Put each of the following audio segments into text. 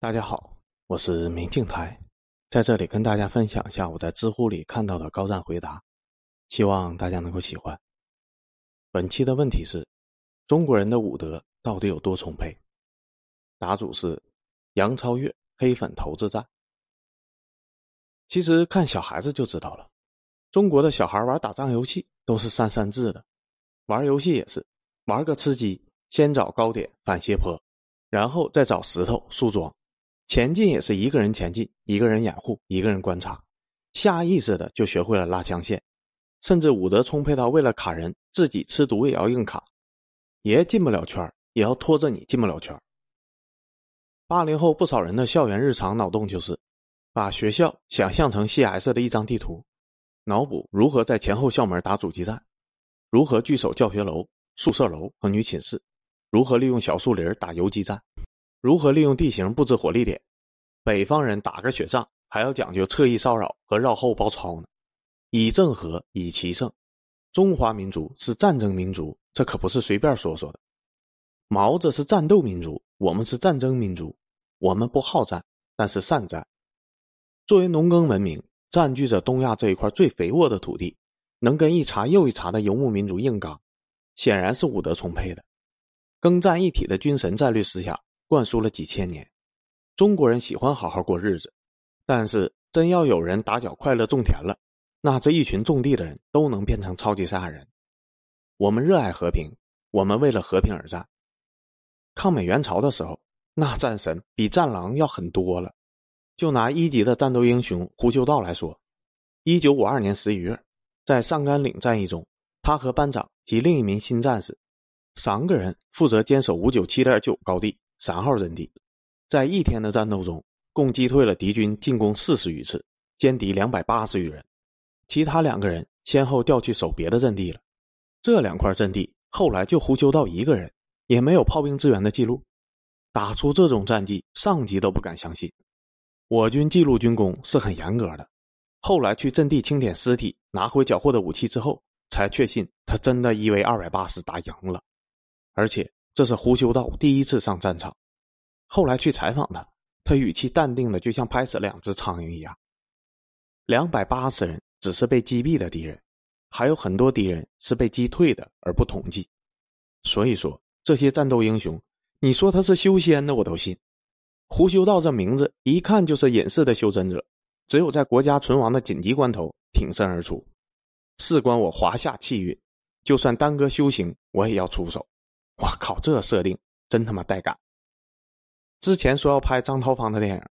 大家好，我是明镜台，在这里跟大家分享一下我在知乎里看到的高赞回答，希望大家能够喜欢。本期的问题是：中国人的武德到底有多充沛？答主是杨超越黑粉投资战。其实看小孩子就知道了，中国的小孩玩打仗游戏都是三三制的，玩游戏也是玩个吃鸡，先找高点反斜坡，然后再找石头树桩。前进也是一个人前进，一个人掩护，一个人观察，下意识的就学会了拉枪线，甚至武德充沛到为了卡人，自己吃毒也要硬卡，爷进不了圈也要拖着你进不了圈八零后不少人的校园日常脑洞就是，把学校想象成 CS 的一张地图，脑补如何在前后校门打阻击战，如何据守教学楼、宿舍楼和女寝室，如何利用小树林打游击战。如何利用地形布置火力点？北方人打个雪仗还要讲究侧翼骚扰和绕后包抄呢。以正和，以奇胜。中华民族是战争民族，这可不是随便说说的。毛子是战斗民族，我们是战争民族。我们不好战，但是善战。作为农耕文明，占据着东亚这一块最肥沃的土地，能跟一茬又一茬的游牧民族硬刚，显然是武德充沛的。耕战一体的军神战略思想。灌输了几千年，中国人喜欢好好过日子，但是真要有人打脚快乐种田了，那这一群种地的人都能变成超级赛亚人。我们热爱和平，我们为了和平而战。抗美援朝的时候，那战神比战狼要狠多了。就拿一级的战斗英雄胡修道来说，一九五二年十一月，在上甘岭战役中，他和班长及另一名新战士，三个人负责坚守五九七点九高地。三号阵地，在一天的战斗中，共击退了敌军进攻四十余次，歼敌两百八十余人。其他两个人先后调去守别的阵地了。这两块阵地后来就胡修道一个人，也没有炮兵支援的记录。打出这种战绩，上级都不敢相信。我军记录军功是很严格的。后来去阵地清点尸体，拿回缴获的武器之后，才确信他真的一 v 二百八十打赢了，而且。这是胡修道第一次上战场，后来去采访他，他语气淡定的就像拍死两只苍蝇一样。两百八十人只是被击毙的敌人，还有很多敌人是被击退的，而不统计。所以说这些战斗英雄，你说他是修仙的我都信。胡修道这名字一看就是隐世的修真者，只有在国家存亡的紧急关头挺身而出。事关我华夏气运，就算耽搁修行，我也要出手。我靠，这设定真他妈带感！之前说要拍张涛芳的电影，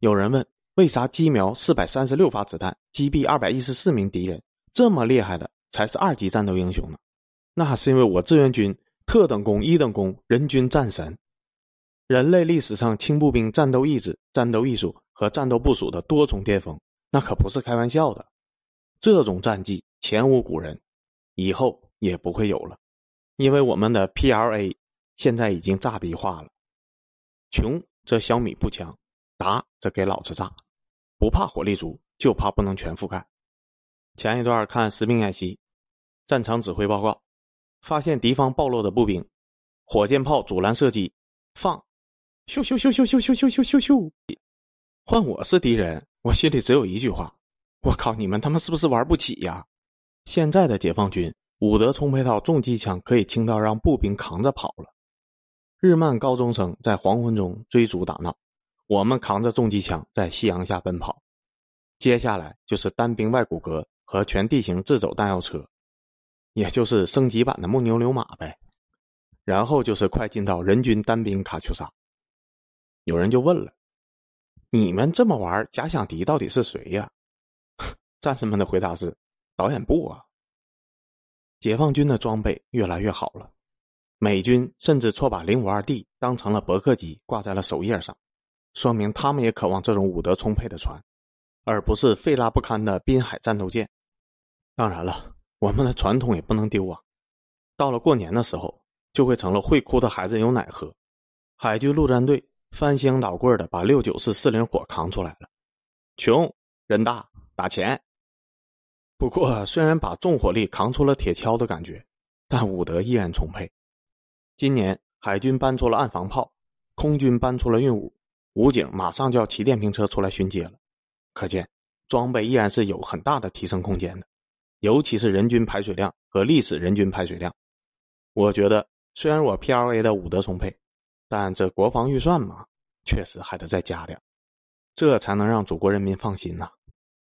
有人问为啥机瞄四百三十六发子弹击毙二百一十四名敌人，这么厉害的才是二级战斗英雄呢？那是因为我志愿军特等功一等功，人均战神，人类历史上轻步兵战斗意志、战斗艺术和战斗部署的多重巅峰，那可不是开玩笑的。这种战绩前无古人，以后也不会有了。因为我们的 PLA 现在已经炸逼化了，穷则小米步枪，打则给老子炸，不怕火力足，就怕不能全覆盖。前一段看实兵演习，战场指挥报告，发现敌方暴露的步兵，火箭炮阻拦射击，放，咻咻咻咻咻咻咻咻咻咻，换我是敌人，我心里只有一句话：我靠，你们他妈是不是玩不起呀？现在的解放军。武德充沛到重机枪可以轻到让步兵扛着跑了，日漫高中生在黄昏中追逐打闹，我们扛着重机枪在夕阳下奔跑。接下来就是单兵外骨骼和全地形自走弹药车，也就是升级版的木牛流马呗。然后就是快进到人均单兵卡秋莎。有人就问了：你们这么玩假想敌到底是谁呀？战士们的回答是：导演部啊。解放军的装备越来越好了，美军甚至错把零五二 D 当成了伯克级挂在了首页上，说明他们也渴望这种武德充沛的船，而不是废拉不堪的滨海战斗舰。当然了，我们的传统也不能丢啊！到了过年的时候，就会成了会哭的孩子有奶喝。海军陆战队翻箱倒柜的把六九式四零火扛出来了，穷人大打钱。不过，虽然把重火力扛出了铁锹的感觉，但武德依然充沛。今年海军搬出了岸防炮，空军搬出了运五，武警马上就要骑电瓶车出来巡街了，可见装备依然是有很大的提升空间的，尤其是人均排水量和历史人均排水量。我觉得虽然我 PLA 的武德充沛，但这国防预算嘛，确实还得再加点，这才能让祖国人民放心呐。